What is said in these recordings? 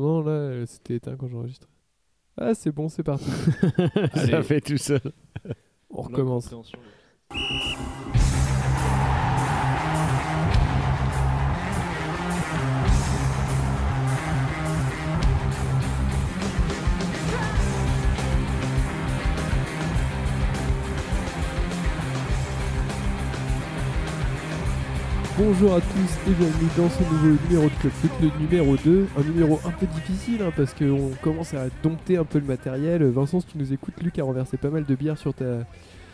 Non, là, euh, c'était éteint quand j'enregistre. Ah, c'est bon, c'est parti. Ça Allez. fait tout seul. On recommence. Bonjour à tous et bienvenue dans ce nouveau numéro de Club Foot, le numéro 2. Un numéro un peu difficile hein, parce qu'on commence à dompter un peu le matériel. Vincent, si tu nous écoutes, Luc a renversé pas mal de bière sur ta,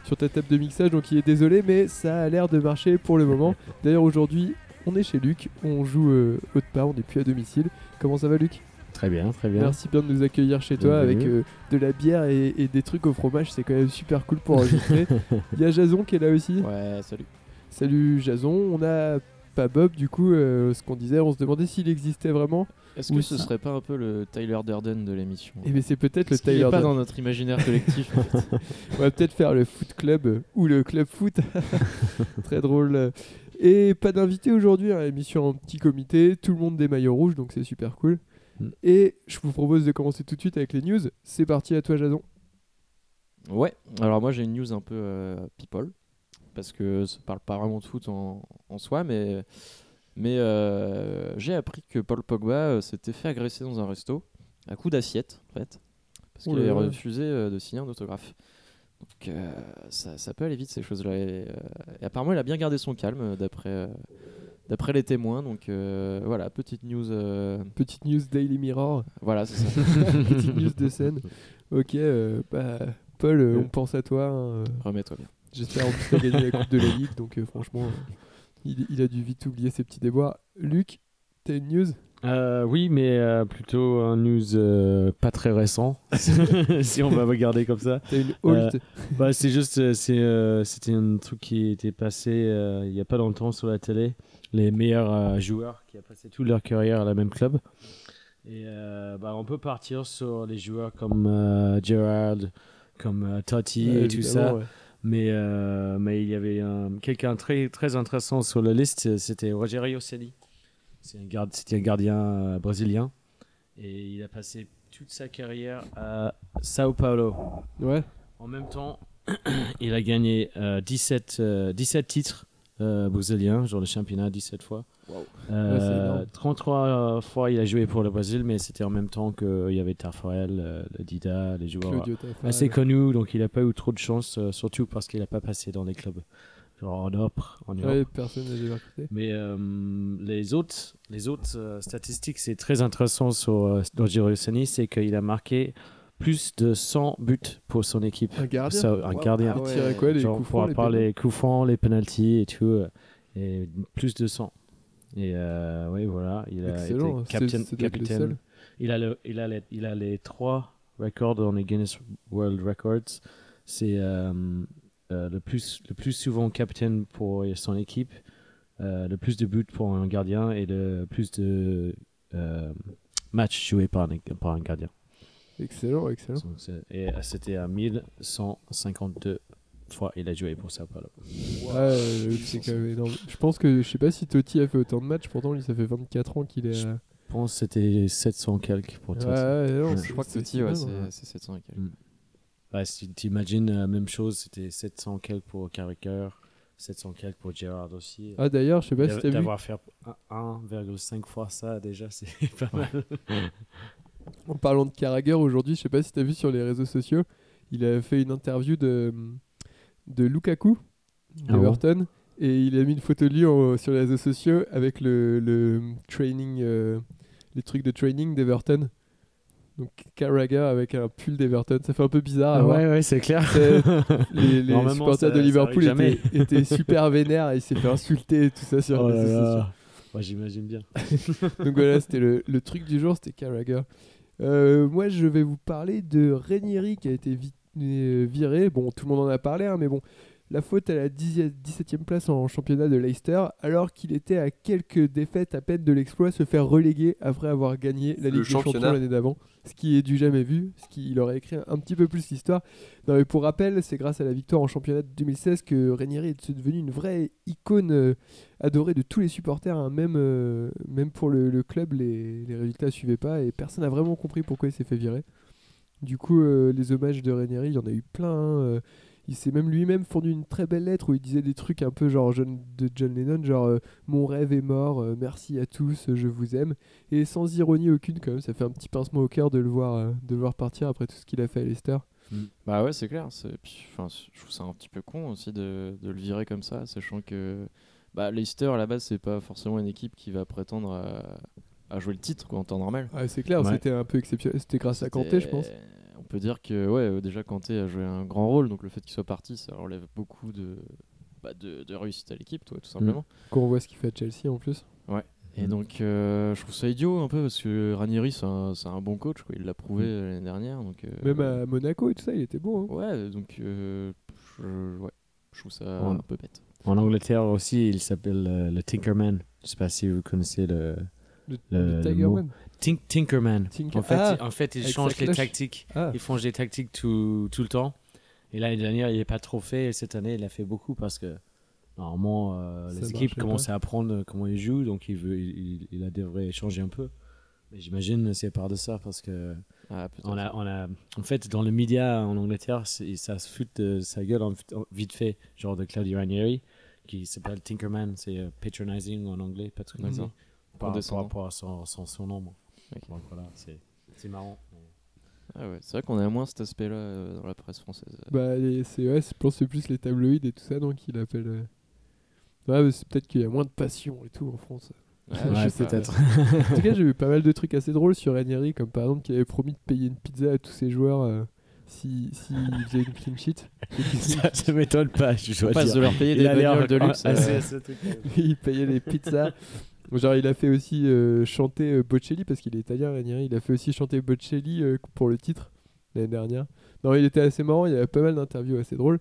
sur ta table de mixage, donc il est désolé, mais ça a l'air de marcher pour le moment. D'ailleurs, aujourd'hui, on est chez Luc, on joue euh, haute part, on n'est plus à domicile. Comment ça va, Luc? Très bien, très bien. Merci bien de nous accueillir chez toi avec euh, de la bière et, et des trucs au fromage, c'est quand même super cool pour enregistrer. Il y a Jason qui est là aussi. Ouais, salut. Salut Jason, on a pas Bob du coup, euh, ce qu'on disait, on se demandait s'il existait vraiment. Est-ce que ce ça. serait pas un peu le Tyler Durden de l'émission Et mais c'est peut-être le qu'il est Tyler. pas Durden. dans notre imaginaire collectif en fait On va peut-être faire le foot club euh, ou le club foot. Très drôle. Et pas d'invité aujourd'hui, hein, émission en petit comité, tout le monde des maillots rouges, donc c'est super cool. Mm. Et je vous propose de commencer tout de suite avec les news. C'est parti à toi Jason. Ouais, alors moi j'ai une news un peu euh, people, parce que ça parle pas vraiment de foot en, en soi, mais, mais euh, j'ai appris que Paul Pogba euh, s'était fait agresser dans un resto, à coup d'assiette en fait, parce qu'il avait refusé euh, de signer un autographe. Donc euh, ça, ça peut aller vite ces choses-là. Et, euh, et apparemment il a bien gardé son calme d'après euh, d'après les témoins, donc voilà, petite news. Petite news Daily Mirror. voilà, c'est ça. Petite news de scène. Ok, bah, Paul, on pense à toi. hein, Remets-toi bien. J'espère en plus gagné la Coupe de la Ligue, donc euh, franchement, euh, il, il a dû vite oublier ses petits déboires. Luc, t'as une news? Euh, oui, mais euh, plutôt un news euh, pas très récent, si on va regarder comme ça. T'as une haute Bah, c'est juste, c'est, c'était un truc qui était passé il y a pas longtemps sur la télé. Les meilleurs joueurs qui ont passé toute leur carrière à la même club. Et bah, on peut partir sur les joueurs comme Gerrard, comme Totti et tout ça. ouais. Mais, euh, mais il y avait un- quelqu'un très, très intéressant sur la liste, c'était Rogerio Ceni. C'est un c'était un gardien euh, brésilien. Et il a passé toute sa carrière à Sao Paulo. Ouais, En même temps, il a gagné euh, 17, euh, 17 titres euh, brésiliens, genre le championnat 17 fois. Euh, Ouais, énorme. 33 fois il a joué pour le Brésil, mais c'était en même temps qu'il y avait Tafarel, euh, le Dida, les joueurs assez connus, donc il n'a pas eu trop de chance, euh, surtout parce qu'il n'a pas passé dans les clubs. Genre en Europe. En Europe. Ouais, personne. Mais euh, les autres, les autres euh, statistiques, c'est très intéressant sur euh, Ceni, c'est qu'il a marqué plus de 100 buts pour son équipe. Un gardien Ça, un gardien. Il tirait quoi, les Genre coups pour francs, les part pénaux les coups francs, les penalties et tout, euh, et plus de 100. Et euh, oui, voilà, il a Excellent, été capitaine. seul. Il a le, il a les, il a les trois records dans les Guinness World Records. C'est euh, euh, le plus, le plus souvent capitaine pour son équipe, le plus de buts pour un gardien et le plus de matchs joués par un, par un gardien. Excellent, excellent. Et euh, c'était à 1152 fois il a joué pour Sao Paulo. Ouais, euh, c'est quand même énorme. Je pense que, je sais pas si Totti a fait autant de matchs, pourtant lui ça fait 24 ans qu'il est. Je à- Je pense que c'était 700 quelques pour Ouais, toi. ouais, non, Je crois que Totti, c'est ouais, hein. c'est c'est 700 et quelques. Mm. Ouais, si tu imagines la même chose, c'était 700 quelques pour Carricker, 700 quelques pour Gerrard aussi. Ah d'ailleurs, je sais pas si t'as vu. D'avoir fait un- 1,5 fois ça, déjà, c'est pas mal. En parlant de Carragher aujourd'hui, je sais pas si t'as vu sur les réseaux sociaux, il a fait une interview de, de Lukaku Ah bon d'Everton et il a mis une photo de lui en- sur les réseaux sociaux avec le, le training, euh, les trucs de training d'Everton. Donc Carragher avec un pull d'Everton, ça fait un peu bizarre voir. ouais, ouais, c'est clair. Les, les supporters de Liverpool étaient, étaient super vénères et il s'est fait insulter et tout ça sur Oh les réseaux sociaux. Ouais, j'imagine bien. Donc voilà, c'était le, le truc du jour, c'était Carragher. Euh, moi, je vais vous parler de Ranieri qui a été euh, viré. Bon, tout le monde en a parlé, hein, mais bon, La faute à la 10e 17e place en championnat de Leicester, alors qu'il était à quelques défaites à peine de l'exploit se faire reléguer après avoir gagné la Ligue des Champions l'année d'avant, ce qui est du jamais vu, ce qui il aurait écrit un petit peu plus l'histoire. Non mais pour rappel, c'est grâce à la victoire en championnat de 2016 que Ranieri est devenu une vraie icône euh, adorée de tous les supporters, hein. même, euh, même pour le, le club, les, les résultats suivaient pas et personne n'a vraiment compris pourquoi il s'est fait virer. Du coup, euh, les hommages de Ranieri, il y en a eu plein. hein, il s'est même lui-même fourni une très belle lettre où il disait des trucs un peu genre de John Lennon, genre euh, mon rêve est mort, euh, merci à tous, euh, je vous aime. Et sans ironie aucune, quand même, ça fait un petit pincement au cœur de le voir, euh, de le voir partir après tout ce qu'il a fait à Leicester. Bah ouais, c'est clair. c'est- puis, enfin, je trouve ça un petit peu con aussi de, de le virer comme ça, sachant que bah, Leicester à la base c'est pas forcément une équipe qui va prétendre à, à jouer le titre quoi, en temps normal. Ah, c'est clair, Ouais. c'était un peu exceptionnel. C'était grâce à Kanté, je pense. On peut dire que ouais, euh, déjà Kanté a joué un grand rôle, donc le fait qu'il soit parti, ça relève beaucoup de, bah, de, de réussite à l'équipe, toi, tout simplement. Quand on voit ce qu'il fait à Chelsea en plus. Et Mm. donc euh, je trouve ça idiot un peu parce que Ranieri c'est un, c'est un bon coach, quoi. il l'a prouvé Mm. euh, l'année dernière. Donc, euh, Même à Monaco et tout ça, il était bon. hein. Ouais, donc euh, je, ouais, je trouve ça Ouais. un peu bête. En Angleterre aussi, il s'appelle euh, le Tinkerman. Je sais pas si vous connaissez le. Le, Le- le le Tigerman. Tink- Tinkerman. Tinker- En fait, Ah, il- en fait il avec change sa les tactiques. Ah, Il change les tactiques tout, tout le temps. Et l'année dernière, il n'est pas trop fait. Et cette année, il a fait beaucoup parce que normalement, euh, les équipes commencent à apprendre comment ils jouent. Donc, il, veut, il, il a devrait changer un peu. Mais j'imagine que c'est par de ça parce que Ah, peut-être. on a, on a, en fait, dans le média en Angleterre, ça se fout de sa gueule en, en- vite fait, genre de Claudio Ranieri, qui s'appelle Tinkerman, c'est euh, patronizing en anglais, patronizing, D'accord. par, par Condescendant. rapport à son, son. Ok. Donc voilà, c'est marrant. Ah ouais, c'est vrai qu'on a moins cet aspect-là euh, dans la presse française. bah, les- c'est, ouais, je pense que c'est plus les tabloïds et tout ça, donc il appelle. euh, Ouais, mais c'est peut-être qu'il y a moins de passion et tout en France. Ouais, je Ouais, sais pas. peut-être. En tout cas, j'ai vu pas mal de trucs assez drôles sur Ranieri, comme par exemple qu'il avait promis de payer une pizza à tous ses joueurs euh, si, si ils faisaient une clean sheet. Ça ça m'étonne pas, je dois dire. de leur payer Il des bagnoles de luxe. euh, assez- à- assez truc. il payait les pizzas. Genre, il a fait aussi euh, chanter euh, Bocelli, parce qu'il est italien, Ranieri. Il a fait aussi chanter Bocelli euh, pour le titre l'année dernière. Non, il était assez marrant, il y avait pas mal d'interviews assez drôles.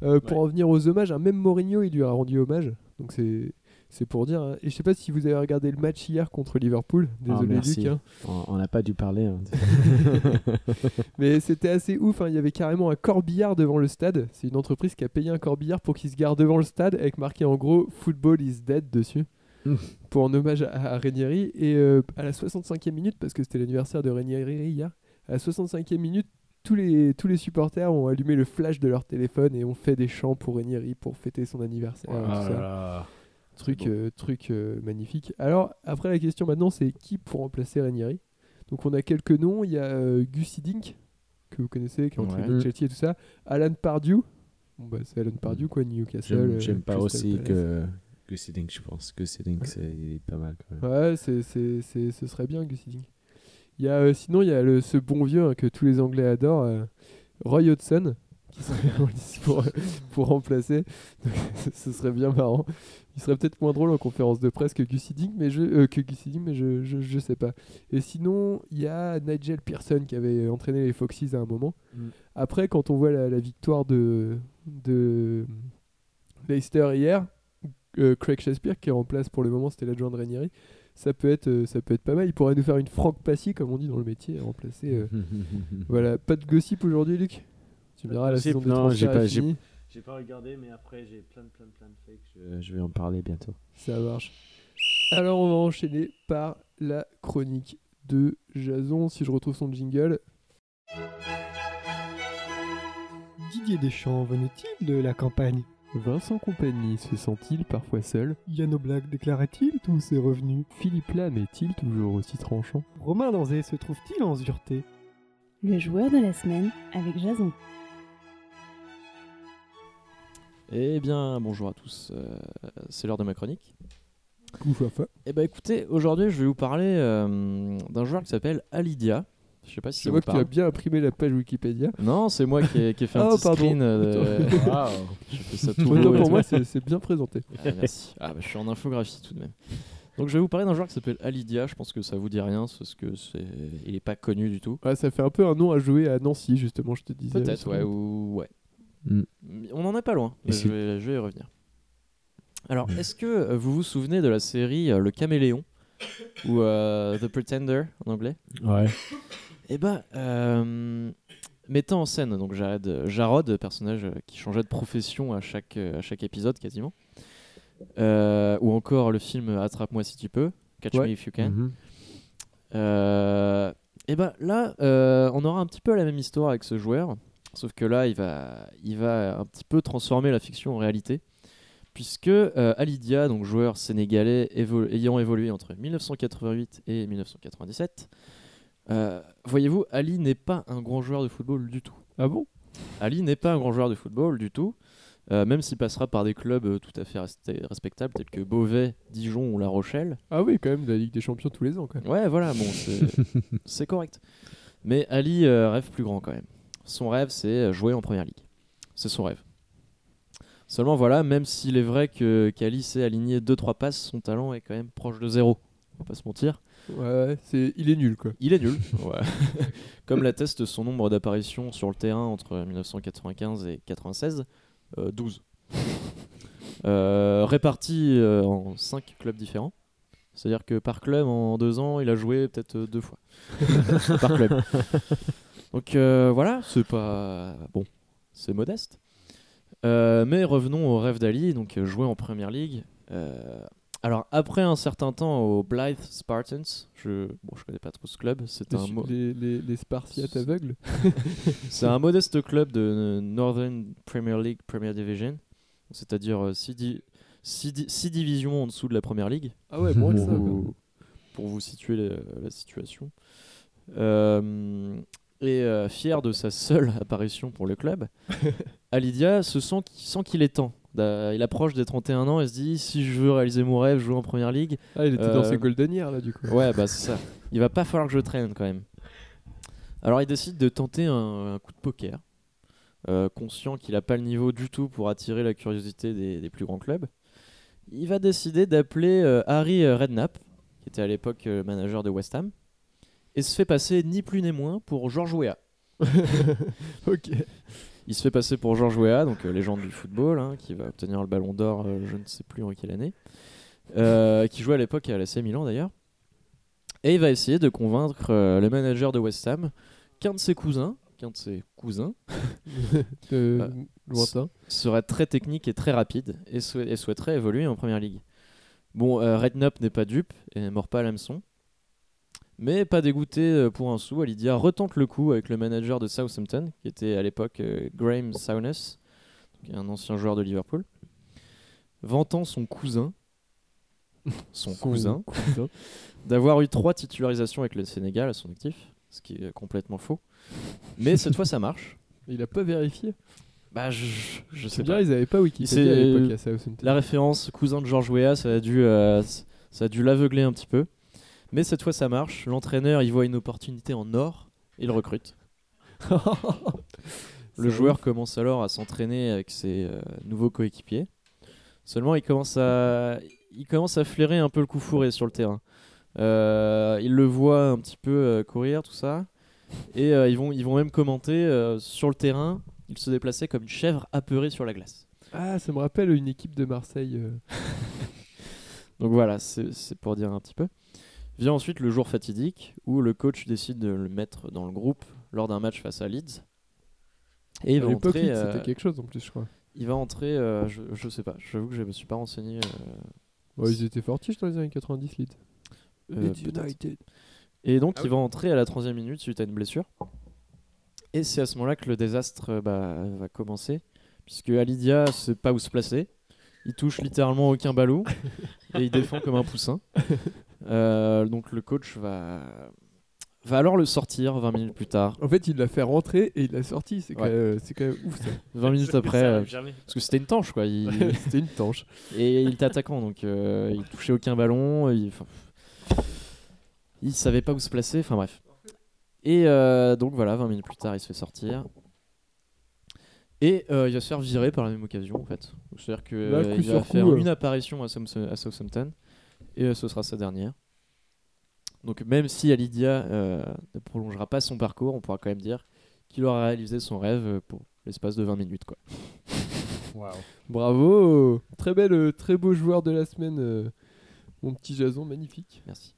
Mm. Pour en venir aux hommages, hein, même Mourinho, il lui a rendu hommage. Donc, c'est. C'est pour dire. hein. Et je sais pas si vous avez regardé le match hier contre Liverpool. Désolé, Ah, merci. Luc. hein. On- n'a pas dû parler. hein. Mais c'était assez ouf, il y avait carrément un corbillard devant le stade. C'est une entreprise qui a payé un corbillard pour qu'il se garde devant le stade avec marqué en gros Football is dead dessus. Mm. pour en hommage à, à Ranieri. Et euh, à la 65e minute, parce que c'était l'anniversaire de Ranieri hier, à la 65e minute, tous les, tous les supporters ont allumé le flash de leur téléphone et ont fait des chants pour Ranieri pour fêter son anniversaire. et tout ça. là là. Truc, euh, truc euh, magnifique. Alors, après, la question maintenant, c'est qui pour remplacer Ranieri? Donc, on a quelques noms. Il y a Gus Hiddink, que vous connaissez, qui est entraîné Ouais. de Chelsea et tout ça. Alan Pardew. Bon, bah, c'est Alan Pardew, quoi, Newcastle. J'aime euh, pas Crystal aussi Palace. que Gus Hiddink, je pense. Gus Hiddink, c'est il est pas mal quand même. Ouais, c'est, c'est, c'est- ce serait bien, Gus Hiddink. Il y a, euh, sinon, il y a le, ce bon vieux hein, que tous les Anglais adorent, euh, Roy Hodgson, qui serait en lice pour, pour remplacer. Donc, ce serait bien marrant. Il serait peut-être moins drôle en conférence de presse que Gus Hiddink, mais je, euh, que mais je, je, je sais pas. Et sinon, il y a Nigel Pearson qui avait entraîné les Foxes à un moment. Mm. Après, quand on voit la, la victoire de, de Leicester hier, euh, Craig Shakespeare qui est en place pour le moment, c'était l'adjoint de Ranieri. Ça peut être, euh, ça peut être pas mal. Il pourrait nous faire une Franck Passy, comme on dit dans le métier, remplacer. euh, voilà, pas de gossip aujourd'hui, Luc? Tu me de diras la saison des non, j'ai pas- j'ai- pas regardé, mais après j'ai plein, plein, plein de fakes. Je, je vais en parler bientôt. Ça marche. Alors on va enchaîner par la chronique de Jason, si je retrouve son jingle. Didier Deschamps venait-il de la campagne? Vincent Compagnie se sent-il parfois seul? Yann Oblak déclarait-il tous ses revenus Philippe Lam est-il toujours aussi tranchant? Romain Danzé se trouve-t-il en sûreté? Le joueur de la semaine avec Jason. Eh bien, bonjour à tous. euh, c'est l'heure de ma chronique. Koufafa. Eh ben écoutez, aujourd'hui, je vais vous parler euh, d'un joueur qui s'appelle Alidia. Je sais pas si C'est moi qui a bien imprimé la page Wikipédia. Non, c'est moi qui ai, qui ai fait un Oh, petit pardon. screen. euh, fais ça tout non, pour moi, c'est bien présenté. Ah, merci. Ah, bah, je suis en infographie tout de même. Donc, je vais vous parler d'un joueur qui s'appelle Alidia. Je pense que ça vous dit rien parce que c'est, il est pas connu du tout. Ouais, ça fait un peu un nom à jouer à Nancy, justement, je te disais. Peut-être, ouais, ou ouais. Mm. On n'en est pas loin, je vais, je vais y revenir. Alors, Mm. est-ce que euh, vous vous souvenez de la série euh, Le Caméléon? Ou euh, The Pretender en anglais? Ouais. Eh ben, euh, mettant en scène donc Jared, Jarod, personnage euh, qui changeait de profession à chaque, euh, à chaque épisode quasiment, euh, ou encore le film Attrape-moi si tu peux, Catch Ouais. Me If You Can. Mhm. Euh, et ben là, on aura un petit peu la même histoire avec ce joueur, sauf que là, il va, il va un petit peu transformer la fiction en réalité, puisque euh, Alidia, donc joueur sénégalais ayant évolué entre 1988 et 1997, euh, voyez-vous, Ali n'est pas un grand joueur de football du tout. Ah bon? Ali n'est pas un grand joueur de football du tout, euh, même s'il passera par des clubs euh, tout à fait respectables tels que Beauvais, Dijon ou La Rochelle. Ah oui, quand même, de la Ligue des Champions tous les ans, quoi. Ouais, voilà, bon, c'est correct. Mais Ali euh, rêve plus grand quand même. Son rêve, c'est jouer en première ligue. C'est son rêve. Seulement voilà, même s'il est vrai que qu'Ali sait aligner 2-3 passes, son talent est quand même proche de zéro. On va pas se mentir. Ouais, c'est... il est nul, quoi. Il est nul. Ouais. Comme l'atteste son nombre d'apparitions sur le terrain entre 1995 et 96, euh, 12. Euh, répartis euh, en 5 clubs différents. C'est-à-dire que par club, en deux ans, il a joué peut-être euh, deux fois. par club. Donc euh, voilà, c'est pas. Bon, c'est modeste. Euh, mais revenons au rêve d'Ali, donc jouer en première ligue. Euh, alors après un certain temps au Blythe Spartans, je bon je connais pas trop ce club, c'est un, mo- les, les, les Spartiates aveugles. c'est un modeste club de Northern Premier League Premier Division, c'est-à-dire 6 divisions en dessous de la Première Ligue Ah ouais, moins que pour, ça, quoi. vous, pour vous situer la, la situation. Euh, et euh, fier de sa seule apparition pour le club, Alidia se sent, sent qu'il est temps. Il approche des 31 ans et se dit si je veux réaliser mon rêve, jouer en première ligue, Ah, il était dans Euh, ses golden years, là, du coup. Ouais, bah c'est ça. Il va pas falloir que je traîne quand même. Alors il décide de tenter un, un coup de poker, euh, conscient qu'il a pas le niveau du tout pour attirer la curiosité des, des plus grands clubs. Il va décider d'appeler euh, Harry Redknapp, qui était à l'époque manager de West Ham, et se fait passer ni plus ni moins pour Georges Weah. ok. Il se fait passer pour Georges Weah, donc euh, légende du football, hein, qui va obtenir le ballon d'or, euh, je ne sais plus en quelle année, euh, qui jouait à l'époque à l'AC Milan d'ailleurs. Et il va essayer de convaincre le manager de West Ham qu'un de ses cousins, qu'un de ses cousins, lointain. serait très technique et très rapide et, sou- et souhaiterait évoluer en première ligue. Bon, Redknapp n'est pas dupe et ne mord pas à l'hameçon. Mais pas dégoûté euh, pour un sou, Alidia retente le coup avec le manager de Southampton, qui était à l'époque euh, Graham Souness, un ancien joueur de Liverpool, vantant son cousin, son, cousin, cousin. d'avoir eu trois titularisations avec le Sénégal à son actif, ce qui est complètement faux. Mais cette fois ça marche. Il a pas vérifié? Bah je, je sais pas. bien, ils avaient pas Wikipédia à l'époque à Southampton. La référence cousin de George Weah, ça a dû, euh, ça a dû l'aveugler un petit peu. Mais cette fois, ça marche. L'entraîneur, il voit une opportunité en or et il recrute. Le joueur commence alors à s'entraîner avec ses euh, nouveaux coéquipiers. Seulement, il commence à, il commence à flairer un peu le coup fourré sur le terrain. Euh, il le voit un petit peu euh, courir, tout ça. Et ils, vont, ils vont même commenter sur le terrain. Il se déplaçait comme une chèvre apeurée sur la glace. Ah, ça me rappelle une équipe de Marseille. Donc voilà, c'est pour dire un petit peu. Vient ensuite le jour fatidique où le coach décide de le mettre dans le groupe lors d'un match face à Leeds. Et il va entrer. Leeds, euh, c'était quelque chose en plus, je crois. il va entrer. euh, je, je sais pas. J'avoue que je me suis pas renseigné. euh, Ouais, ils étaient fortiches dans les années 90, Leeds. euh, Leeds peut-être. United. Et donc Ah il va entrer à la 30 minute suite à une blessure. Et c'est à ce moment-là que le désastre bah, va commencer. Puisque Alidia sait pas où se placer. Il touche littéralement aucun ballon. et il défend comme un poussin. Euh, donc le coach va, va alors le sortir 20 minutes plus tard. En fait, il l'a fait rentrer et il l'a sorti. C'est quand, Ouais. même- c'est quand même ouf ça. 20 minutes après. Euh, parce que c'était une tanche quoi. Il- C'était une tanche. Et il était attaquant, donc euh, il touchait aucun ballon. Il, enfin, il savait pas où se placer. Enfin bref. Et euh, donc voilà, 20 minutes plus tard, il se fait sortir. Et euh, il va se faire virer par la même occasion en fait. C'est-à-dire qu'il coup va faire coup, euh. une apparition à, Southampton- à Southampton et euh, ce sera sa dernière. Donc même si Alidia euh, ne prolongera pas son parcours, on pourra quand même dire qu'il aura réalisé son rêve euh, pour l'espace de 20 minutes. Quoi. Bravo Très bel, euh, très beau joueur de la semaine, mon petit Jason, magnifique. Merci.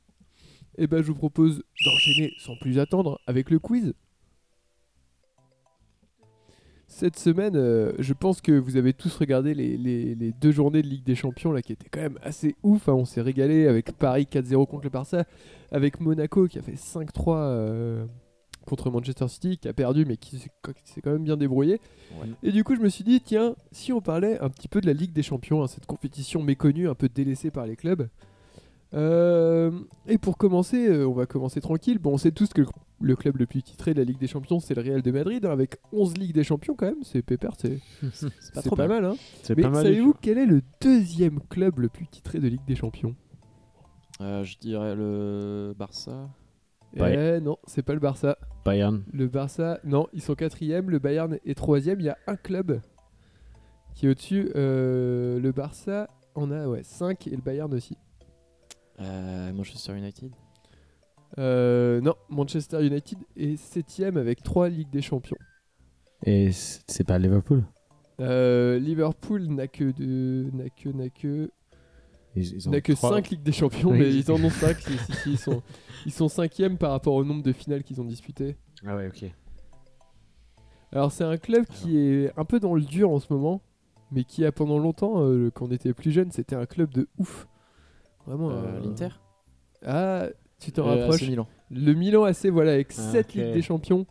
Et ben je vous propose d'enchaîner sans plus attendre avec le quiz. Cette semaine, euh, je pense que vous avez tous regardé les, les- les deux journées de Ligue des Champions là, qui étaient quand même assez ouf. hein. On s'est régalé avec Paris 4-0 contre le Barça, avec Monaco qui a fait 5-3 euh, contre Manchester City, qui a perdu mais qui s'est qui s'est quand même bien débrouillé. Ouais. Et du coup, je me suis dit, tiens, si on parlait un petit peu de la Ligue des Champions, hein, cette compétition méconnue, un peu délaissée par les clubs. Euh, et pour commencer, on va commencer tranquille. Bon, on sait tous que le, le club le plus titré de la Ligue des Champions, c'est le Real de Madrid, hein, avec 11 Ligues des Champions quand même. C'est pépère, c'est pas pas mal. hein. C'est Mais pas mal. du savez-vous quel est le deuxième club le plus titré de Ligue des Champions? Euh, je dirais le Barça. Ouais. Eh non, c'est pas le Barça. Bayern. Le Barça, non, ils sont quatrième. Le Bayern est troisième. Il y a un club qui est au-dessus. Euh, le Barça en a ouais, 5 et le Bayern aussi. Euh, Manchester United. Euh, non, Manchester United est septième avec 3 Ligues des Champions. Et c'est pas Liverpool? Euh, Liverpool n'a que de, n'a que n'a que Ils, ils ont n'a que trois- 5 Ligues des Champions, Oui. mais ils en ont 5. ils sont ils sont cinquièmes par rapport au nombre de finales qu'ils ont disputées. Ah ouais, ok. Alors c'est un club qui est un peu dans le dur en ce moment, mais qui a pendant longtemps, euh, quand on était plus jeune, c'était un club de ouf. Vraiment. Euh, L'Inter? Ah, tu t'en Euh, rapproches. AC Milan. Le Milan AC, voilà, avec Ah, 7 ok. Ligues des Champions.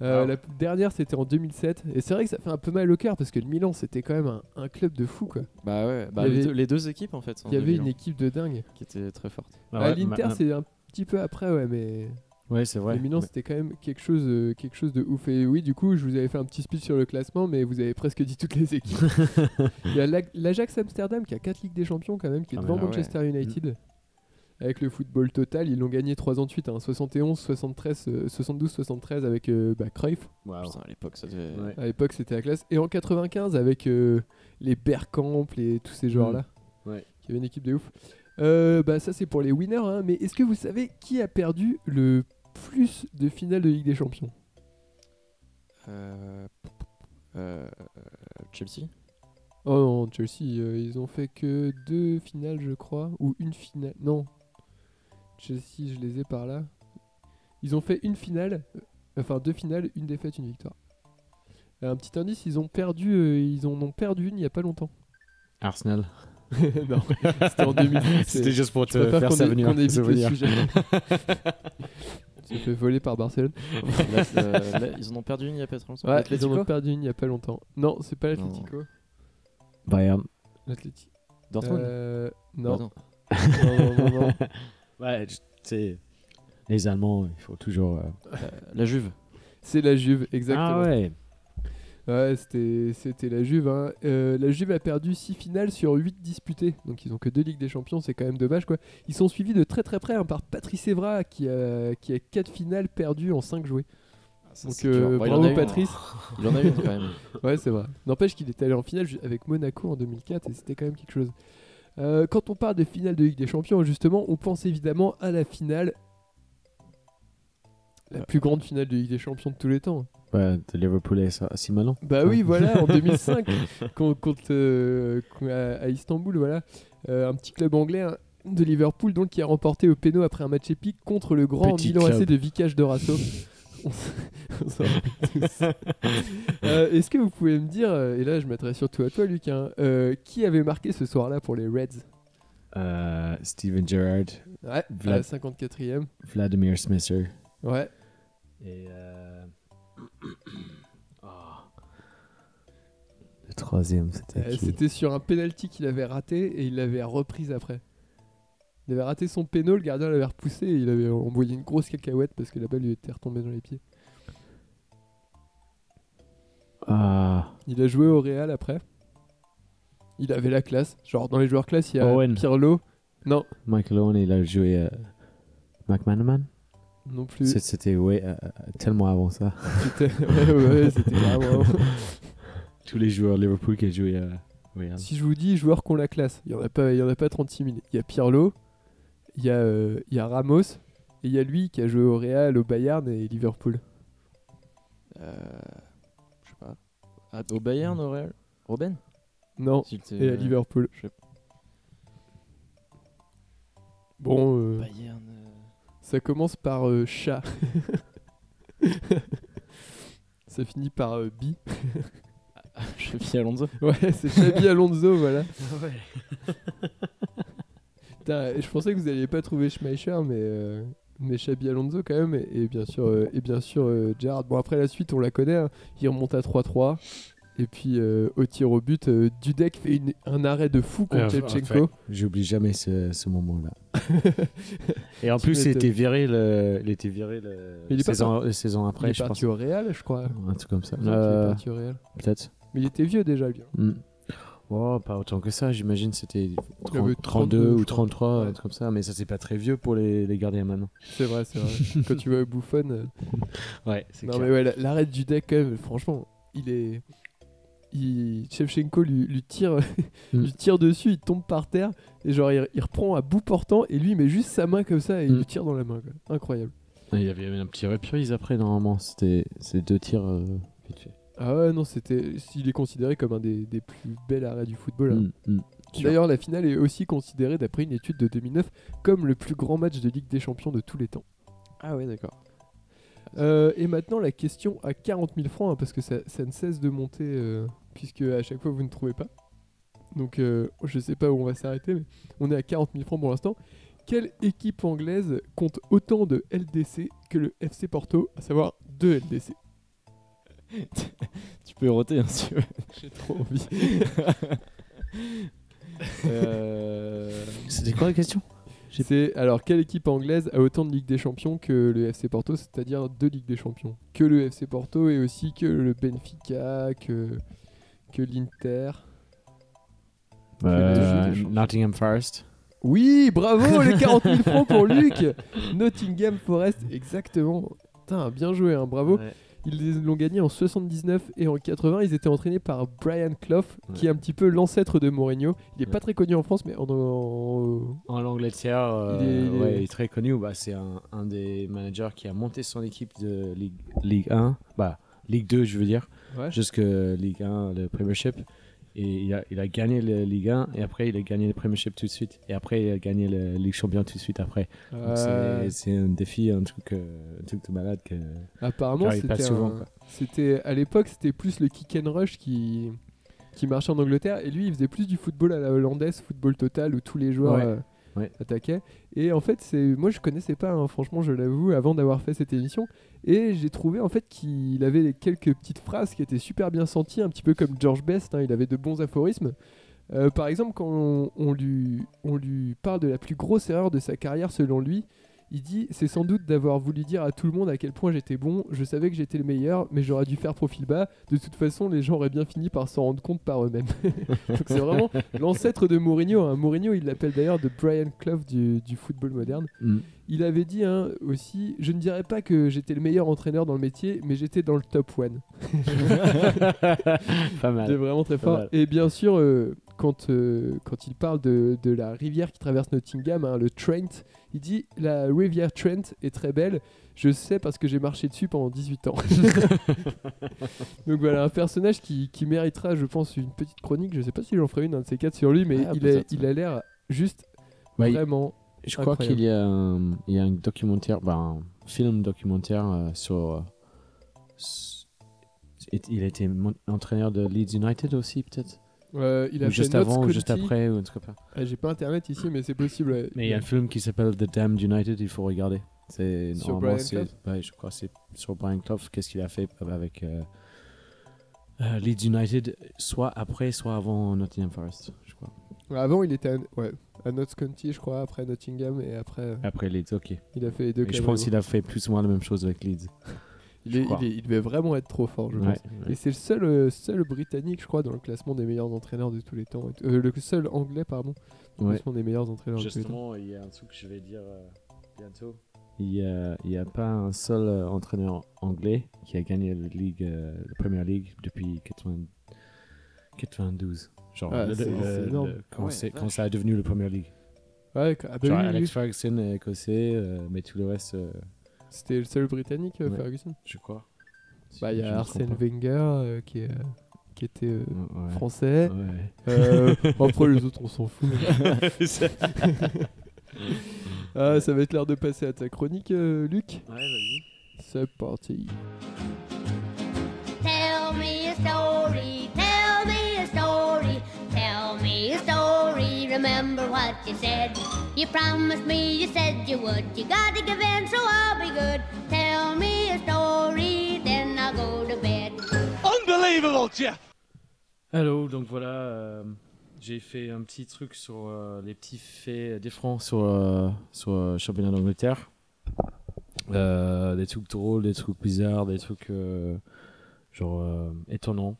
Euh, Ah. La dernière, c'était en 2007. Et c'est vrai que ça fait un peu mal au cœur parce que le Milan, c'était quand même un, un club de fou, quoi. Bah ouais, bah Il y les, avait- deux, les deux équipes en fait. sont Il y avait Milan, une équipe de dingue. qui était très forte. Ah Ah, ouais, L'Inter, c'est un petit peu après, ouais, mais Ouais, c'est vrai. le Milan, c'était quand même quelque chose, euh, quelque chose de ouf. Et oui, du coup, je vous avais fait un petit speech sur le classement, mais vous avez presque dit toutes les équipes. Il y a l'A- l'Ajax Amsterdam qui a 4 Ligues des Champions quand même, qui est Ah, devant ah ouais. Manchester United. Avec le football total, ils l'ont gagné 3 ans de suite, hein, 71, 73, euh, 72, 73 avec euh, bah, Cruyff. Putain, à l'époque, ça devait. Ouais. À l'époque, c'était la classe. Et en 95, avec euh, les Bergkamp, les, tous ces joueurs-là, Ouais. qui avaient une équipe de ouf. Euh, bah, ça, c'est pour les winners. hein, mais est-ce que vous savez qui a perdu le plus de finales de Ligue des Champions? Euh, euh, Chelsea. Oh non, Chelsea, euh, ils ont fait que deux finales, je crois. Ou une finale. Non. Chelsea, je les ai par là. Ils ont fait une finale. euh, Enfin, deux finales, une défaite, une victoire. Un petit indice, ils ont perdu, euh, ils en ont perdu une il y a pas longtemps. Arsenal. non, c'était en 2010. C'était juste pour Je te faire ça venir. qu'on évite le sujet. Fait voler par Barcelone. Là, euh, là, ils en ont perdu une il y a pas très longtemps. Ouais, ils en ont perdu une il y a pas longtemps. Non, c'est pas l'Atlético. Bayern. L'Atlético. Dortmund. Euh, Bah non. non, non, non, non. Ouais, tu sais, les Allemands, il faut toujours. euh, la Juve. C'est la Juve, exactement. Ah ouais. Ouais, c'était, c'était la Juve. hein. Euh, la Juve a perdu 6 finales sur 8 disputées. Donc ils ont que 2 Ligues des Champions, c'est quand même dommage. quoi. Ils sont suivis de très très près hein, par Patrice Evra qui a, qui a 4 finales perdues en 5 jouées. Donc c'est euh. Bon, il en bravo a une. Patrice. Il en a une quand même. Ouais, c'est vrai. N'empêche qu'il est allé en finale ju- avec Monaco en 2004 et c'était quand même quelque chose. Euh, quand on parle de finale de Ligue des Champions, justement, on pense évidemment à la finale. La plus grande finale de Ligue des Champions de tous les temps. Ouais, de Liverpool et ça, si Milan. Bah oui, voilà, en 2005, con- contre, euh, à, Istanbul, voilà. Euh, un petit club anglais hein, de Liverpool donc qui a remporté au péno après un match épique contre le grand Petit Milan AC de Vicage de Rasso. On s'en rappelle tous. Euh, Est-ce que vous pouvez me dire, euh, et là je m'adresse surtout à toi Luc, hein, euh, qui avait marqué ce soir-là pour les Reds? Euh, Steven Gerrard, Ouais, à Vlad- la 54e. Vladimir Smisser. Ouais. Et. Euh... oh. Le troisième, c'était Euh, qui? C'était sur un penalty qu'il avait raté et il l'avait reprise après. Il avait raté son péno, le gardien l'avait repoussé et il avait envoyé une grosse cacahuète parce que la balle lui était retombée dans les pieds. Ah, Il a joué au Real après. Il avait la classe. Genre dans les joueurs classe, il y a Owen. Pirlo. Non, Michael Owen, il a joué euh, McManaman. non plus. C'était ouais, euh, tellement avant ça. C'était ouais, ouais, c'était carrément. Tous les joueurs Liverpool qui ont joué à Real. Si je vous dis joueurs qui ont la classe, il y en a pas, il y en a pas 36 000. Il y a Pirlo, il y a, euh, il y a Ramos et il y a lui qui a joué au Real, au Bayern et Liverpool. Euh, je sais pas. Ah, au Bayern, au Real? Robben? Non, et à Liverpool. je sais- Bon, euh, Bayern. euh, ça commence par euh, chat. ça finit par euh, bi. Xabi Alonso. Ouais, c'est Xabi Alonso, voilà. Putain, je pensais que vous alliez pas trouver Schmeicher, mais, euh, mais Xabi Alonso quand même, et, et bien sûr, euh, et bien sûr euh, Gerrard. Bon, après la suite, on la connaît, hein. il remonte à 3-3. Et puis euh, au tir au but, euh, Dudek fait une- un arrêt de fou contre Ah, enfin, J'oublie jamais ce, ce moment-là. Et en plus, il était viré le, il était viré le il est saison, la saison il après, est je pense. parti au Real, je crois. Un truc comme ça. Il Euh, parti au Real. Peut-être. Mais il était vieux déjà, lui. Hmm. Oh, pas autant que ça, j'imagine c'était avait 30 32, 32 je ou crois. 33, Ouais. un truc comme ça, mais ça c'est pas très vieux pour les, les gardiens maintenant. C'est vrai, c'est vrai. Quand tu vois Buffon. euh, Ouais, c'est Non mais ouais, la- l'arrêt du deck quand même, franchement, il est... Il... Shevchenko lui, lui tire Mm. lui tire dessus, il tombe par terre, et genre il, il reprend à bout portant, et lui il met juste sa main comme ça, et il Mm. lui tire dans la main. quoi. Incroyable. Il y avait un petit reprise après, normalement. C'était ces deux tirs euh, vite fait. Ah ouais, non, c'était... Il est considéré comme un des, des plus bels arrêts du football. hein. Hmm, hmm. D'ailleurs, la finale est aussi considérée, d'après une étude de 2009, comme le plus grand match de Ligue des Champions de tous les temps. Ah ouais, d'accord. Euh, et maintenant, la question à 40 000 francs, hein, parce que ça, ça ne cesse de monter, euh, puisque à chaque fois vous ne trouvez pas. Donc, euh, je sais pas où on va s'arrêter, mais on est à 40 000 francs pour l'instant. Quelle équipe anglaise compte autant de LDC que le FC Porto, à savoir deux LDC Tu peux roter hein, si tu veux. J'ai trop envie. Euh, C'était quoi la question? C'est alors quelle équipe anglaise a autant de Ligue des Champions que le FC Porto, c'est-à-dire deux Ligues des Champions? Que le FC Porto et aussi que le Benfica, que, que l'Inter? Euh, Nottingham Forest. Oui, bravo, les 40 000 francs pour Luc Nottingham Forest, exactement. Putain, bien joué, hein, bravo. Ouais. Ils l'ont gagné en 79 et en 80. Ils étaient entraînés par Brian Clough, qui est un petit peu l'ancêtre de Mourinho. Il est Ouais. pas très connu en France, mais en, en- En Angleterre, euh, Il est- il est- ouais, il est très connu. Bah, c'est un, un des managers qui a monté son équipe de Ligue, Ligue 1, bah, Ligue 2, je veux dire, jusque Ligue 1, le Premiership. Et il a, il a gagné le Ligue 1 et après il a gagné le Premiership tout de suite. Et après il a gagné le Ligue Champion tout de suite après. Euh, c'est- un défi, un truc, euh, un truc de malade que. Apparemment, c'était souvent, un- à l'époque, c'était plus le kick and rush qui qui marchait en Angleterre et lui, il faisait plus du football à la hollandaise, football total où tous les joueurs Ouais. euh, Ouais. attaquaient. Et en fait, c'est moi je connaissais pas hein, franchement, je l'avoue avant d'avoir fait cette émission et j'ai trouvé en fait qu'il avait quelques petites phrases qui étaient super bien senties, un petit peu comme George Best, hein, il avait de bons aphorismes. Euh, par exemple, quand on, on lui, on lui parle de la plus grosse erreur de sa carrière selon lui, il dit C'est sans doute d'avoir voulu dire à tout le monde à quel point j'étais bon. Je savais que j'étais le meilleur, mais j'aurais dû faire profil bas. De toute façon, les gens auraient bien fini par s'en rendre compte par eux-mêmes. Donc c'est vraiment l'ancêtre de Mourinho. hein. Mourinho, il l'appelle d'ailleurs de Brian Clough du, du football moderne. Mm. Il avait dit hein, aussi Je ne dirais pas que j'étais le meilleur entraîneur dans le métier, mais j'étais dans le top one. pas C'est mal. vraiment très fort. Et bien sûr, euh, quand, euh, quand il parle de, de la rivière qui traverse Nottingham, hein, le Trent, il dit La rivière Trent est très belle. Je sais parce que j'ai marché dessus pendant 18 ans. Donc voilà, un personnage qui, qui méritera, je pense, une petite chronique. Je sais pas si j'en ferai une, un de ces quatre sur lui, mais Ah, il, a, il a l'air juste Bah, il- vraiment. Je crois Incroyable. qu'il y a un, il y a un documentaire, bah, un film documentaire euh, sur. euh, il était mon- entraîneur de Leeds United aussi, peut-être? Euh, il a Ou fait juste avant ou juste après, ou un truc comme ça. Ah, J'ai pas internet ici, mais c'est possible. ouais. Mais il y a un film qui s'appelle The Damned United, il faut regarder. C'est Sur normalement, Brian ouais, je crois que c'est sur Brian Clough, qu'est-ce qu'il a fait avec euh, euh, Leeds United, soit après, soit avant Nottingham Forest, je crois. Avant, il était à, ouais, à Notts County, je crois, après Nottingham, et après, Après Leeds, ok. il a fait les deux Et je pense qu'il a fait plus ou moins la même chose avec Leeds. Il, je est- crois. il est- il devait vraiment être trop fort, je Ouais, pense. ouais. Et c'est le seul, euh, seul britannique, je crois, dans le classement des meilleurs entraîneurs de tous les temps. Euh, le seul anglais, pardon, dans le classement des meilleurs entraîneurs de tous les temps. Justement, il y a un truc que je vais dire euh, bientôt. Il n'y a, il y a pas un seul euh, entraîneur anglais qui a gagné la, Ligue, euh, la Premier League depuis 80 92. Genre, Ah, le- quand, Ouais, ça a devenu la Premier League. Ouais, ah bah Genre Alex oui. Ferguson est écossais, euh, mais tout le reste, euh, C'était le seul britannique, euh, Ouais. Ferguson. je crois. Si Bah, il y a Arsène. Wenger euh, qui est. euh, qui était euh, Ouais. français. Ouais. Euh, après les autres, on s'en fout. ah, ça va être l'heure de passer à ta chronique, euh, Luc. Ouais, vas-y. C'est parti. Remember what you said. You promised me, you said you would. You gotta give in, so I'll be good. Tell me a story, then I'll go to bed. Unbelievable, Jeff! Allô, donc voilà, euh, j'ai fait un petit truc sur euh, les petits faits des francs sur, euh, sur le championnat d'Angleterre. Euh, des trucs drôles, des trucs bizarres, des trucs euh, genre euh, étonnants.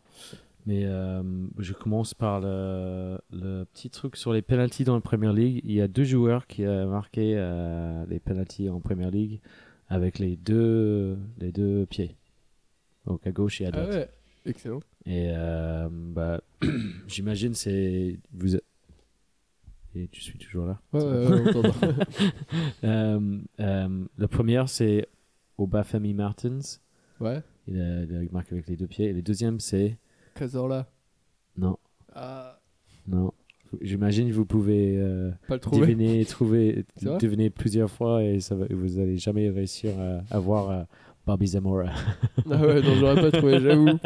Mais euh, je commence par le, le petit truc sur les penalties dans la Premier League. Il y a deux joueurs qui ont marqué euh, les penalties en Premier League avec les deux, les deux pieds. Donc à gauche et à Ah droite. ouais, excellent. Et euh, bah, j'imagine c'est vous. Et tu suis toujours là. Ouais. Euh, euh, le premier c'est Obafemi Martins. ouais, Il a, il a marqué avec les deux pieds. Et le deuxième c'est Cazorla. non, Ah, non. J'imagine vous pouvez euh, pas le trouver. deviner, trouver, deviner plusieurs fois et ça va, vous allez jamais réussir à avoir euh, Bobby Zamora. Ah ouais, non, j'aurais pas trouvé, j'avoue.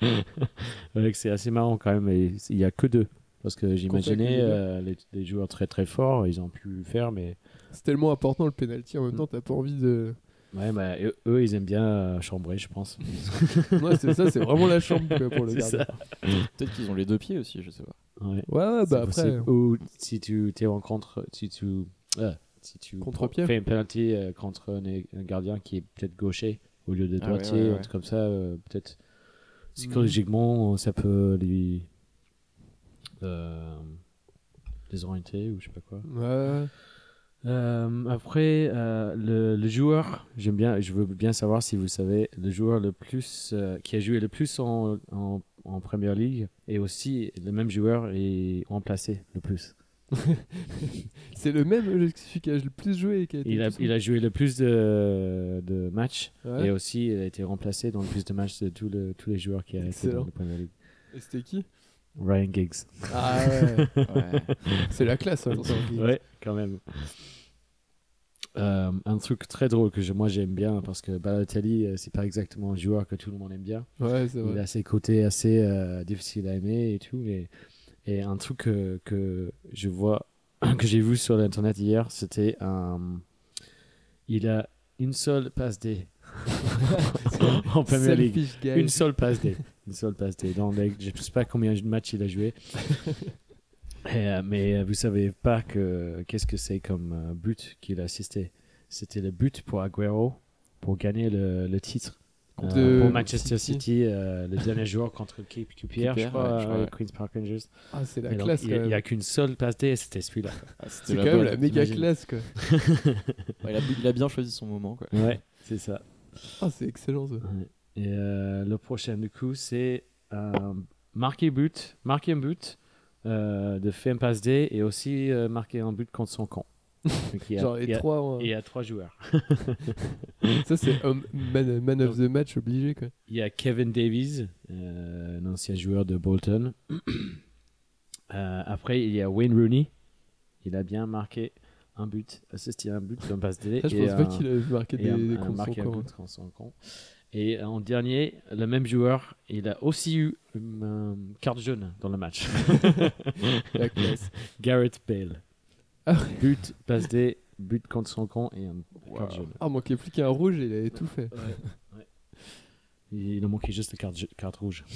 Que c'est assez marrant quand même. Et il y a que deux. Parce que j'imaginais euh, les, les joueurs très très forts, ils ont pu le faire, mais C'est tellement important le penalty en même temps, t'as pas envie de. Ouais, bah, eux, ils aiment bien euh, chambrer, je pense. Ouais, c'est ça, c'est vraiment la chambre quoi, pour le C'est gardien. ça. Peut-être qu'ils ont les deux pieds aussi, je sais pas. Ouais. Ouais, bah après. possible. Ou si tu t'es rencontres, si tu, euh, si tu fais une penalty euh, contre un, un gardien qui est peut-être gaucher au lieu de Ah ouais, droitier, ouais, un truc comme ça, euh, peut-être psychologiquement, ça peut lui euh, désorienter ou je sais pas quoi. Ouais. Euh, après, euh, le, le joueur, j'aime bien, je veux bien savoir si vous savez, le joueur le plus euh, qui a joué le plus en, en, en Premier League et aussi le même joueur est remplacé le plus. C'est le même, celui qui a le plus joué et qui a été Il a, le plus- il a joué le plus de, de matchs Ouais. et aussi il a été remplacé dans le plus de matchs de tous, le- tous les joueurs qui a été dans la Premier League. Et c'était qui? Ryan Giggs. Ah ouais, Ouais. c'est la classe. hein, Ouais, quand même. Euh, un truc très drôle que je- moi j'aime bien parce que Balotelli euh, c'est pas exactement un joueur que tout le monde aime bien. Ouais, c'est Il a ses côtés assez euh, difficiles à aimer et tout. Et, et un truc que, que je vois, que j'ai vu sur l'internet hier, c'était un. Il a une seule passe D en Premier League. Selfish guy. Une seule passe D. Une seule passe D. Dans les, je ne sais pas combien de matchs il a joué. Et, euh, mais euh, vous savez pas que qu'est-ce que c'est comme euh, but qu'il a assisté. C'était le but pour Aguero pour gagner le, le titre Contre euh, pour Manchester City. City, euh, le dernier joueur contre Q- QPR, je crois, ouais, je crois, euh, ouais. Queen's Park Rangers. Ah, c'est la Et donc, classe il n'y a, qu'une seule passe D et c'était celui-là. Ah, c'était quand même la méga classe quoi. Ouais, il, a, il a bien choisi son moment. Quoi. ouais, c'est ça. Ah, c'est excellent ça. Et euh, le prochain, du coup, c'est euh, marquer but, marquer un but, euh, de faire une passe D et aussi euh, marquer un but contre son camp. Donc, il y a- Genre il y les a- trois. en- et il y a trois joueurs. Ça, c'est un man, man of the match obligé quoi. Il y a Kevin Davies, euh, un ancien joueur de Bolton. Après, il y a Wayne Rooney. Il a bien marqué un but, assisté à un but d'un passe D. Ah, je et pense pas un- qu'il avait marqué et des, des un contre son camp. Et en dernier, le même joueur, il a aussi eu une euh, carte jaune dans le match. La classe. Gareth Bale. Ah But, passe D, but contre son camp et un carte jaune. Ah, manquait plus qu'un rouge et il avait tout fait. Il a manqué juste la carte, rouge.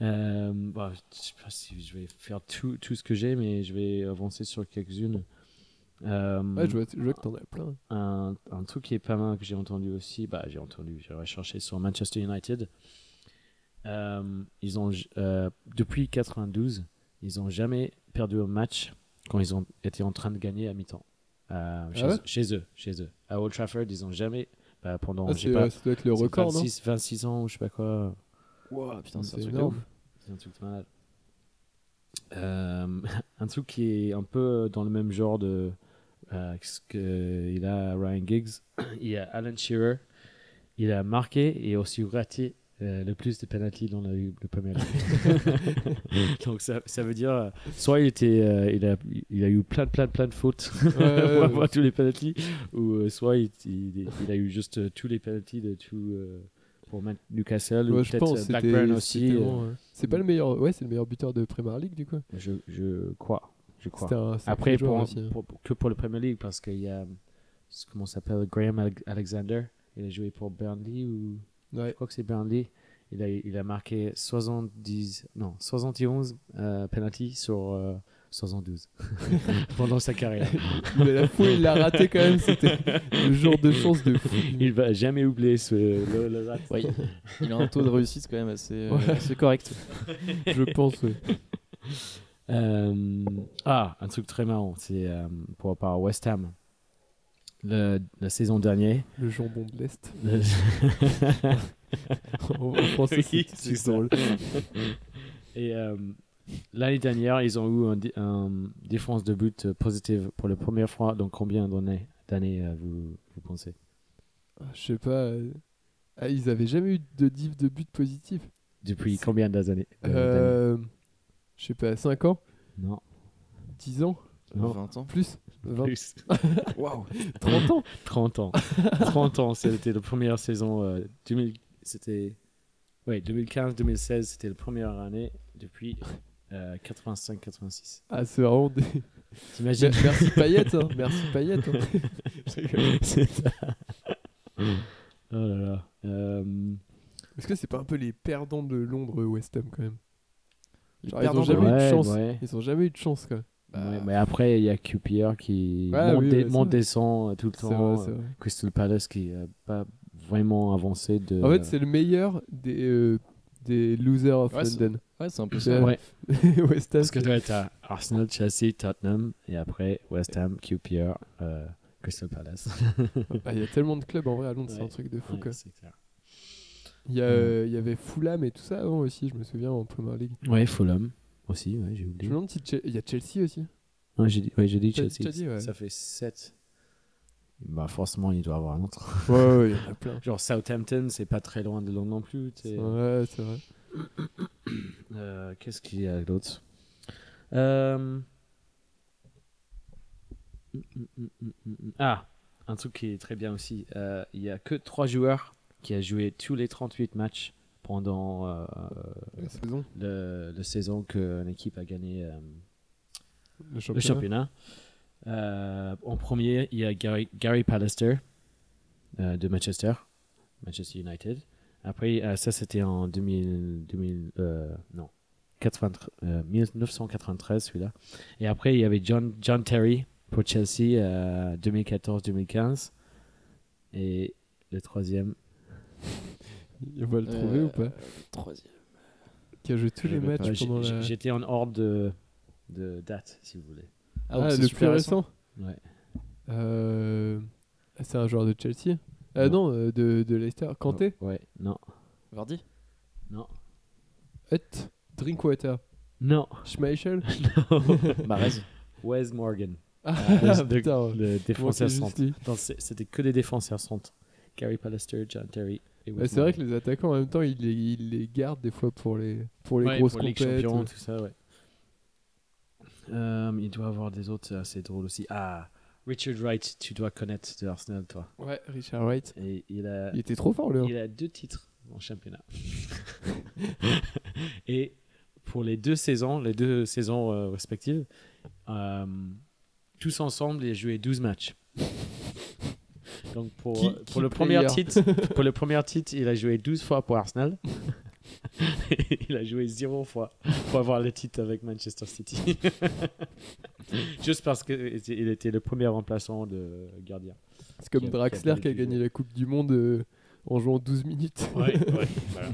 Euh, bah, je sais pas si je vais faire tout, tout ce que j'ai, mais je vais avancer sur quelques-unes. Euh, Ouais, je vois, je vois que t'en as plein. un, un truc qui est pas mal que j'ai entendu aussi, bah, j'ai entendu, j'ai recherché sur Manchester United. Euh, ils ont, euh, depuis 92, ils ont jamais perdu un match quand ils ont été en train de gagner à mi-temps. Euh, chez, Ah ouais? chez eux, chez eux. À Old Trafford, ils ont jamais, bah, pendant, Ah, je sais c'est- pas, ouais, ça doit être le c'est record, non? 26, 26 ans ou je sais pas quoi. Wow, putain, c'est un truc de énorme. ouf. C'est un truc de malade. Un truc qui est un peu dans le même genre de euh, qu'il a Ryan Giggs? Il a Alan Shearer. Il a marqué et aussi raté euh, le plus de penalty dans la, le Premier League. Donc ça, ça veut dire euh, soit il était euh, il a il a eu plein de plein de plein de fautes pour avoir tous les penalties ou soit il, il, il a eu juste tous les penalties de tout pour Newcastle Ouais, ou peut-être Blackburn aussi. ouais. C'est pas le meilleur, ouais, c'est le meilleur buteur de Premier League du coup. je je crois je crois. Un Après, pour, aussi, hein. pour- pour- que pour le Premier League, parce qu'il y a, comment ça s'appelle, Graham Ale- Alexander. Il a joué pour Burnley ou. Ouais. Je crois que c'est Burnley. Il a, il a marqué 70, non, 71 euh, penalty sur euh, 72 pendant sa carrière. Mais la fois il l'a raté quand même, c'était le genre de chance de fou. Il va jamais oublier ce, le, le rat. Oui. Il a un taux de réussite quand même assez, euh, Ouais. assez correct. Je pense. ouais. Euh, ah, un truc très marrant, c'est euh, pour rapport à West Ham. Le, la saison dernière, Le jambon de l'Est. le- En, en français, Oui, c'est drôle. Et euh, l'année dernière, ils ont eu un, un défense de but positive pour la première fois. Donc combien d'années, d'années vous, vous pensez? Ah, Je sais pas. Ah, ils avaient jamais eu de div de but positif. Depuis combien d'années? Euh, je sais pas, 5 ans Non. 10 ans Non. 20 ans. Plus 20, Plus. Waouh. 30 ans 30 ans. 30 ans, c'était la première saison. euh, 2000, c'était. Ouais, 2015-2016, c'était la première année depuis euh, 85-86. Ah, c'est vraiment des. T'imagines? Mer- Merci Payette, hein. Merci Payette. hein. C'est ça. oh là là. Euh, Est-ce que c'est pas un peu les perdants de Londres, West Ham, quand même? Les Genre, ils ont perdants de jamais eu de ouais, chance. ouais. Ils ont jamais eu de chance, quoi. Ouais, mais après, il y a QPR qui Ouais, monte, oui, monte descend euh, tout le temps. vrai, Euh, vrai. Crystal Palace qui n'a pas vraiment avancé de. En fait, c'est le meilleur des, euh, des losers of London. Ouais, c'est un peu C'est- ça. Ouais, West Ham. parce que tu as Arsenal, Chelsea, Tottenham et après West Ham, QPR, euh, Crystal Palace. Ah, Il y a tellement de clubs en vrai à Londres, c'est un truc de fou, quoi. c'est clair. Il y, a, Mm. euh, il y avait Fulham et tout ça avant aussi, je me souviens, en Premier League. Ouais, Fulham aussi, ouais, j'ai Je oublié. me demande si il y a Chelsea aussi. Ouais, j'ai dit, ouais, j'ai dit T'as- Chelsea. t'as dit, ouais. Ça fait 7. Bah, forcément, il doit y avoir un autre. Ouais, ouais, il y en a plein. Genre Southampton, c'est pas très loin de Londres non plus. tu sais. Ouais, c'est vrai. Euh, Qu'est-ce qu'il y a d'autre? Euh, mm, mm, mm, mm, mm. Ah, un truc qui est très bien aussi. Euh, Il y a que 3 joueurs qui ont joué tous les 38 matchs pendant euh, La saison, le, le saison qu'une équipe a gagné euh, le le championnat. Euh, en premier, il y a Gary, Gary Pallister euh, de Manchester, Manchester United. Après, euh, ça c'était en 2000, 2000 euh, non, 93, euh, 1993 celui-là. Et après, il y avait John, John Terry pour Chelsea euh, 2014-2015. Et le troisième, On va le trouver Euh, ou pas le Troisième. Qui a joué tous les matchs pendant la... j'étais en ordre de, de date, si vous voulez. Ah, c'est le plus récent, Ouais. Euh, ah, C'est un joueur de Chelsea Ah Non. non, euh, de, de Leicester. Kanté Ouais, non, Vardy non, Hutt Drinkwater non, Schmeichel Marez. Wes Morgan. Ah, le, putain le défenseur centre. Non, C'était que des défenseurs centres. Gary Pallister, John Terry Ouais, Wes c'est vrai que les attaquants en même temps, ils les, ils les gardent des fois pour les, pour les Ouais, grosses pour compètes. Champions, euh. tout ça, ouais. Euh, il doit y avoir des autres assez drôles aussi. Ah, Richard Wright, tu dois connaître de Arsenal, toi. Ouais, Richard Wright. Et il a, Il était trop fort, lui. hein. il a deux titres en championnat. et pour les deux saisons, les deux saisons euh, respectives, euh, tous ensemble, il a joué 12 matchs. Donc pour, Qui- pour qui le premier titre, pour le premier titre, il a joué 12 fois pour Arsenal. il a joué zéro fois pour avoir le titre avec Manchester City. Juste parce qu'il était le premier remplaçant de gardien. C'est comme qui a- qui a Draxler qui a gagné jour. la Coupe du Monde euh, en jouant 12 minutes. Ouais, ouais, voilà.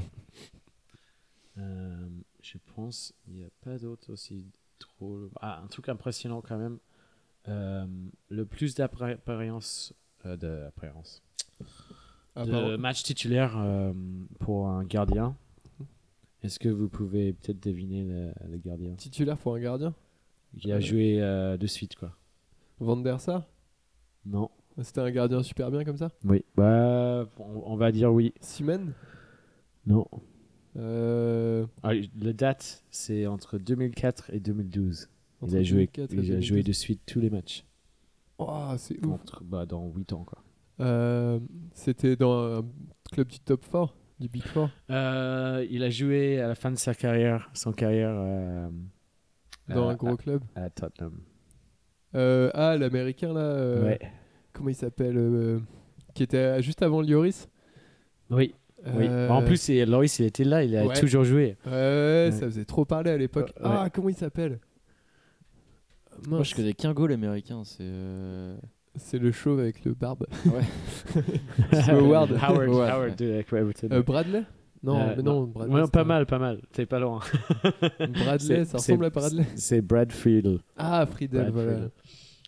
Euh, je pense il n'y a pas d'autre aussi trop. Ah, un truc impressionnant quand même. Euh, le plus d'apparitions euh, d'apparitions Ah, de match titulaire euh, pour un gardien. Est-ce que vous pouvez peut-être deviner le, le gardien? Titulaire pour un gardien? Qui a joué euh, de suite quoi Van der Sar? Non. C'était un gardien super bien comme ça? Oui. Bah, on, on va dire oui. Simen? Non. Euh, Ah, la date, c'est entre 2004 et 2012. entre Il a joué, 2004 et il a joué 2012. de suite tous les matchs. Oh, c'est ouf. Entre, bah, dans 8 ans, quoi. Euh, C'était dans un club du top 4, du Big 4. Euh, il a joué à la fin de sa carrière, son carrière euh, Dans euh, un gros club. à, Tottenham. Euh, ah, l'américain là. euh, Ouais. Comment il s'appelle euh, Qui était juste avant Lloris? Oui. oui. Euh, En plus, c'est- Loris, il était là, il a ouais. toujours joué. Ouais, ouais, Ouais. ça faisait trop parler à l'époque. Euh, ouais. Ah, comment il s'appelle? Moi, je connais qu'un goal américain, c'est. euh, C'est le chauve avec le barbe. Ouais. Howard. Howard, de Everton. Euh, Bradley? Non, Euh, mais non, Bradley. Ouais, c'est pas mal, pas mal. T'es pas loin. Bradley, C'est- ça ressemble c'est- à Bradley. C'est Brad Friedel. Ah, Friedel, Brad voilà. Friedel.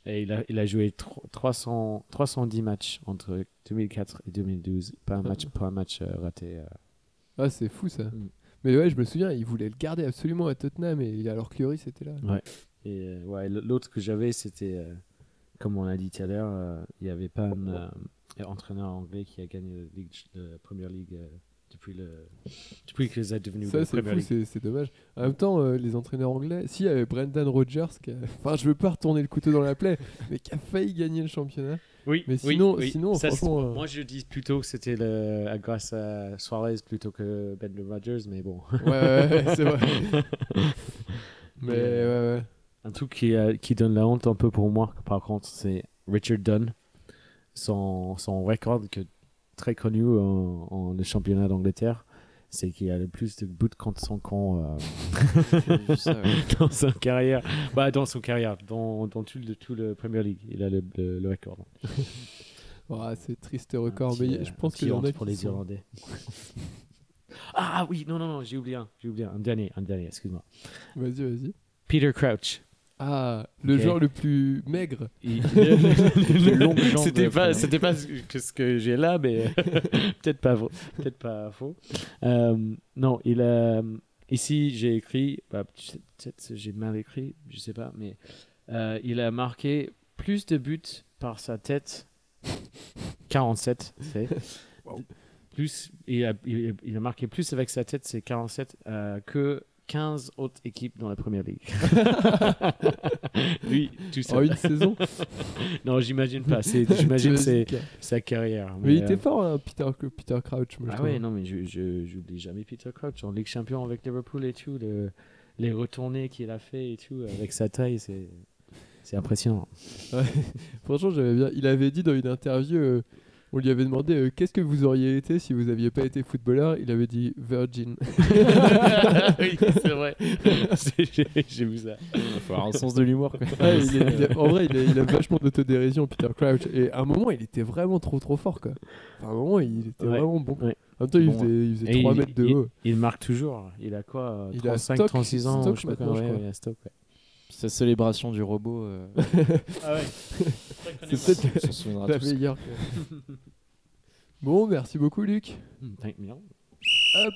Et il a, il a joué tro- 300, 310 matchs entre 2004 et 2012. Pas un match, pas un match euh, raté. euh. Ah, c'est fou ça. Mm. Mais ouais, je me souviens, il voulait le garder absolument à Tottenham, et alors que Lloris était là. Et euh, ouais, l'autre que j'avais, c'était, euh, comme on l'a dit tout à l'heure, euh, il n'y avait pas un entraîneur anglais qui a gagné la, Ligue, la première ligue depuis, le, depuis qu'ils sont devenus Ça, c'est c'est dommage. En même temps, euh, les entraîneurs anglais, si, il y avait Brendan Rodgers, qui a- enfin, je veux pas retourner le couteau dans la plaie, mais qui a failli gagner le championnat. Oui, Mais oui, sinon- oui. sinon, Ça, franchement, euh, Moi, je dis plutôt que c'était le, grâce à Suarez plutôt que Ben Rodgers, mais bon. Ouais, ouais, ouais, c'est vrai. mais ouais, ouais. Un truc qui, euh, qui donne la honte un peu pour moi, par contre, c'est Richard Dunn. Son, son record, que, très connu en, en le championnat d'Angleterre, c'est qu'il a le plus de buts contre son camp euh, ça, ouais. dans sa carrière. Bah, dans son carrière, dans, dans tout, le, tout le Premier League. Il a le, le, le record. Oh, c'est triste record, petit, mais euh, je pense un qu'il y en petit a honte qui pour les Irlandais. ah oui, non, non, non, j'ai oublié un. J'ai oublié un. Un dernier, un dernier, excuse-moi. Vas-y, vas-y. Peter Crouch. Ah, le Ok. joueur le plus maigre. Il- Le longue jambe C'était pas, c'était pas ce que, ce que j'ai là, mais peut-être pas, vrai- peut-être pas faux. Euh, non, il a ici j'ai écrit, bah, peut-être j'ai mal écrit, je sais pas, mais euh, il a marqué plus de buts par sa tête, 47, c'est plus, il a, il, il a marqué plus avec sa tête, c'est 47 euh, que 15 autres équipes dans la première ligue. Lui, tout En seul. une saison. Non, j'imagine pas. J'imagine c'est sa carrière. Mais il euh, était fort, hein, Peter, Peter Crouch. Moi, Ah ouais, non, mais j'oublie jamais Peter Crouch en Ligue Champion avec Liverpool et tout. Le, les retournées qu'il a fait et tout, avec sa taille, c'est, impressionnant. Franchement, j'avais bien. Il avait dit dans une interview, euh, on lui avait demandé euh, qu'est-ce que vous auriez été si vous aviez pas été footballeur? Il avait dit virgin. oui, c'est vrai. C'est- j'ai, j'ai vu ça. Il faut avoir un sens de l'humour. Ouais, il il a- en vrai, il a, il a vachement d'autodérision, Peter Crouch. Et à un moment, il était vraiment trop trop fort. Quoi. Enfin, à un moment, il était Ouais, vraiment bon. ouais. En même temps, il Bon, faisait, il faisait Et 3 il- mètres de il- haut. Il marque toujours. Il a quoi euh, Il a 35, Stoke- 36 ans Stoke je sais pas maintenant, quoi, je ouais, crois. ouais, Stoke, ouais. Sa célébration du robot. euh, Ah ouais. C'est peut-être la tous. meilleure. bon, merci beaucoup, Luc. Hmm, thank me. Hop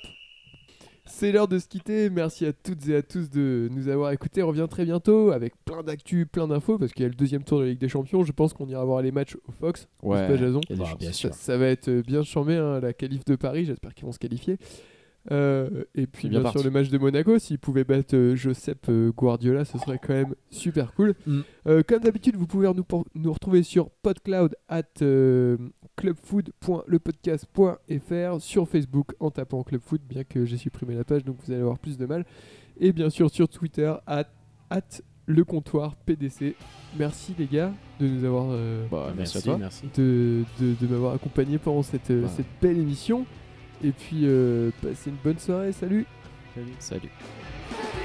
C'est l'heure de se quitter. Merci à toutes et à tous de nous avoir écoutés. On revient très bientôt avec plein d'actu, plein d'infos parce qu'il y a le deuxième tour de la Ligue des Champions. Je pense qu'on ira voir les matchs au Fox. Ouais. pas, Jason? Bah, bien ça, sûr. ça va être bien chambé, hein, la qualif de Paris. J'espère qu'ils vont se qualifier. Euh, et puis bien bien, sûr le match de Monaco, s'ils pouvaient battre euh, Josep euh, Guardiola, ce serait quand même super cool. Mm. Euh, comme d'habitude, vous pouvez nous, retrouver sur podcloud at euh, clubfood.lepodcast.fr sur Facebook en tapant clubfood, bien que j'ai supprimé la page, donc vous allez avoir plus de mal. Et bien sûr sur Twitter at, at le comptoir PDC. Merci les gars de nous avoir euh, Bah, merci, Merci, à toi. merci. de, de- de m'avoir accompagné pendant cette, cette belle émission. Et puis, euh, passez une bonne soirée. Salut Salut. Oh,